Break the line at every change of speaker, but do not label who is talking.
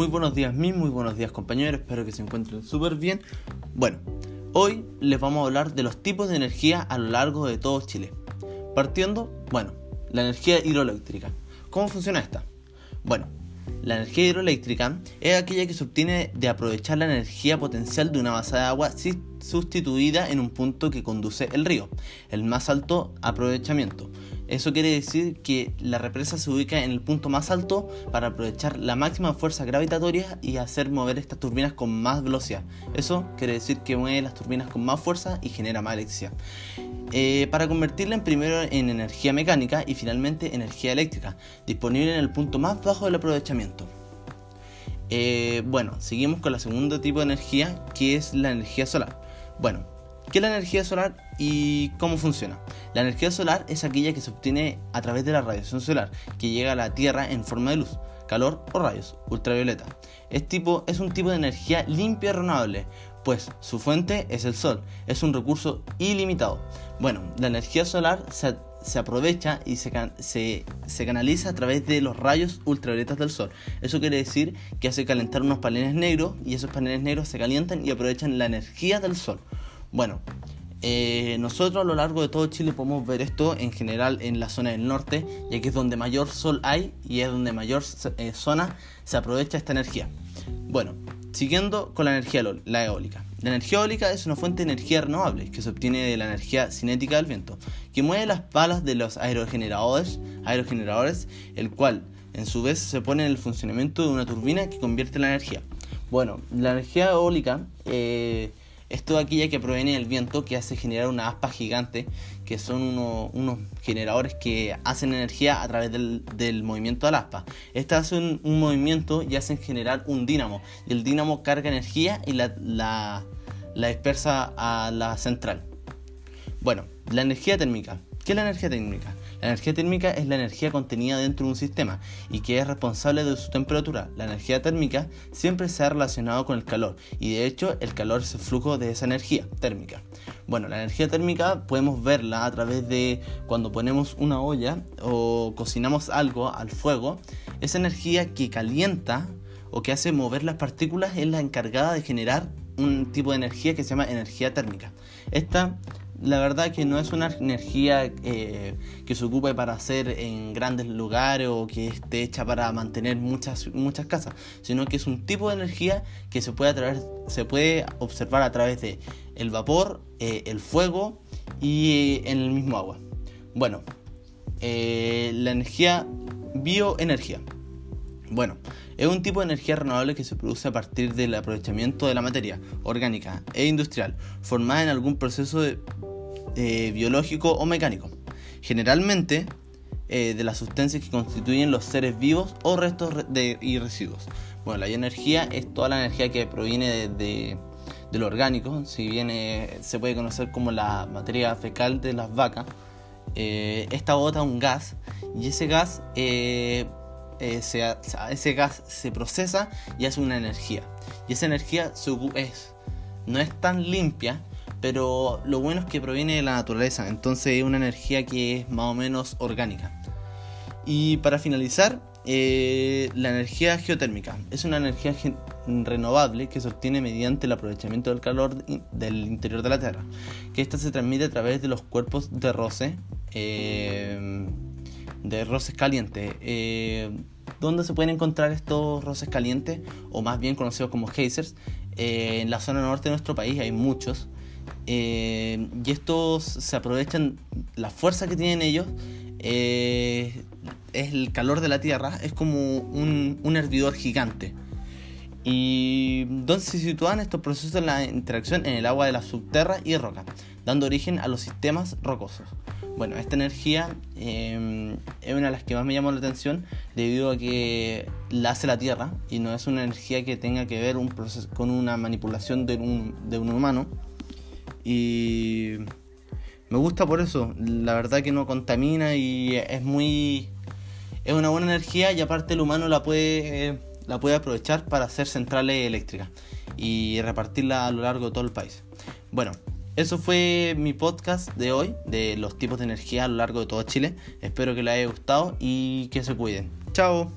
Muy buenos días, mis muy buenos días compañeros, espero que se encuentren súper bien. Bueno, hoy les vamos a hablar de los tipos de energía a lo largo de todo Chile. Partiendo, bueno, la energía hidroeléctrica. ¿Cómo funciona esta? Bueno, la energía hidroeléctrica es aquella que se obtiene de aprovechar la energía potencial de una masa de agua sustituida en un punto que conduce el río, el más alto aprovechamiento. Eso quiere decir que la represa se ubica en el punto más alto para aprovechar la máxima fuerza gravitatoria y hacer mover estas turbinas con más velocidad. Eso quiere decir que mueve las turbinas con más fuerza y genera más electricidad. Eh, para convertirla en primero en energía mecánica y finalmente energía eléctrica, disponible en el punto más bajo del aprovechamiento. Eh, bueno, seguimos con el segundo tipo de energía que es la energía solar. Bueno, ¿qué es la energía solar y cómo funciona? La energía solar es aquella que se obtiene a través de la radiación solar que llega a la Tierra en forma de luz, calor o rayos ultravioleta. Es, tipo, es un tipo de energía limpia y renovable, pues su fuente es el sol, es un recurso ilimitado. Bueno, la energía solar se, aprovecha y se, se, se, canaliza a través de los rayos ultravioletas del sol. Eso quiere decir que hace calentar unos paneles negros y esos paneles negros se calientan y aprovechan la energía del sol. Bueno, eh, nosotros a lo largo de todo Chile podemos ver esto en general en la zona del norte, ya que es donde mayor sol hay y es donde mayor eh, zona se aprovecha esta energía. Bueno, siguiendo con la energía la eólica. La energía eólica es una fuente de energía renovable que se obtiene de la energía cinética del viento, que mueve las palas de los aerogeneradores, aerogeneradores el cual en su vez se pone en el funcionamiento de una turbina que convierte la energía. Bueno, la energía eólica eh, es toda aquella que proviene del viento que hace generar una aspa gigante, que son unos generadores que hacen energía a través del, movimiento de la aspa. Estas hacen un, movimiento y hacen generar un dínamo, y el dínamo carga energía y la dispersa a la central. Bueno, la energía térmica. ¿Qué es la energía térmica? La energía térmica es la energía contenida dentro de un sistema y que es responsable de su temperatura. La energía térmica siempre se ha relacionado con el calor y de hecho el calor es el flujo de esa energía térmica. Bueno, la energía térmica podemos verla a través de cuando ponemos una olla o cocinamos algo al fuego. Esa energía que calienta o que hace mover las partículas es la encargada de generar un tipo de energía que se llama energía térmica. Esta la verdad que no es una energía eh, que se ocupe para hacer en grandes lugares o que esté hecha para mantener muchas, muchas casas, sino que es un tipo de energía que se puede, se puede observar a través de el vapor, eh, el fuego y en el mismo agua. Bueno, eh, la energía bioenergía. Bueno, es un tipo de energía renovable que se produce a partir del aprovechamiento de la materia orgánica e industrial, formada en algún proceso de eh, biológico o mecánico. Generalmente eh, de las sustancias que constituyen los seres vivos o restos de, y residuos. Bueno, la energía es toda la energía que proviene de, lo orgánico, si bien se puede conocer como la materia fecal de las vacas. Eh, esta bota un gas y ese gas, se, ese gas se procesa y hace una energía. Y esa energía es, no es tan limpia, pero lo bueno es que proviene de la naturaleza, entonces es una energía que es más o menos orgánica. Y para finalizar, eh, la energía geotérmica es una energía renovable que se obtiene mediante el aprovechamiento del calor del interior de la Tierra, que esta se transmite a través de los cuerpos de roce, eh, de roces calientes. Eh, ¿Dónde se pueden encontrar estos roces calientes, o más bien conocidos como geysers? en la zona norte de nuestro país hay muchos. Eh, y estos se aprovechan la fuerza que tienen ellos. Eh, es el calor de la tierra, es como un, hervidor gigante. ¿Y dónde se sitúan estos procesos de la interacción? En el agua de la subterra y roca, dando origen a los sistemas rocosos. Bueno, esta energía eh, es una de las que más me llamó la atención debido a que la hace la Tierra y no es una energía que tenga que ver un proceso, con una manipulación de un humano, y me gusta por eso. La verdad que no contamina y es muy. Es una buena energía y aparte el humano la puede, la puede aprovechar para hacer centrales eléctricas y repartirla a lo largo de todo el país. Bueno, eso fue mi podcast de hoy de los tipos de energía a lo largo de todo Chile. Espero que les haya gustado y que se cuiden. Chao.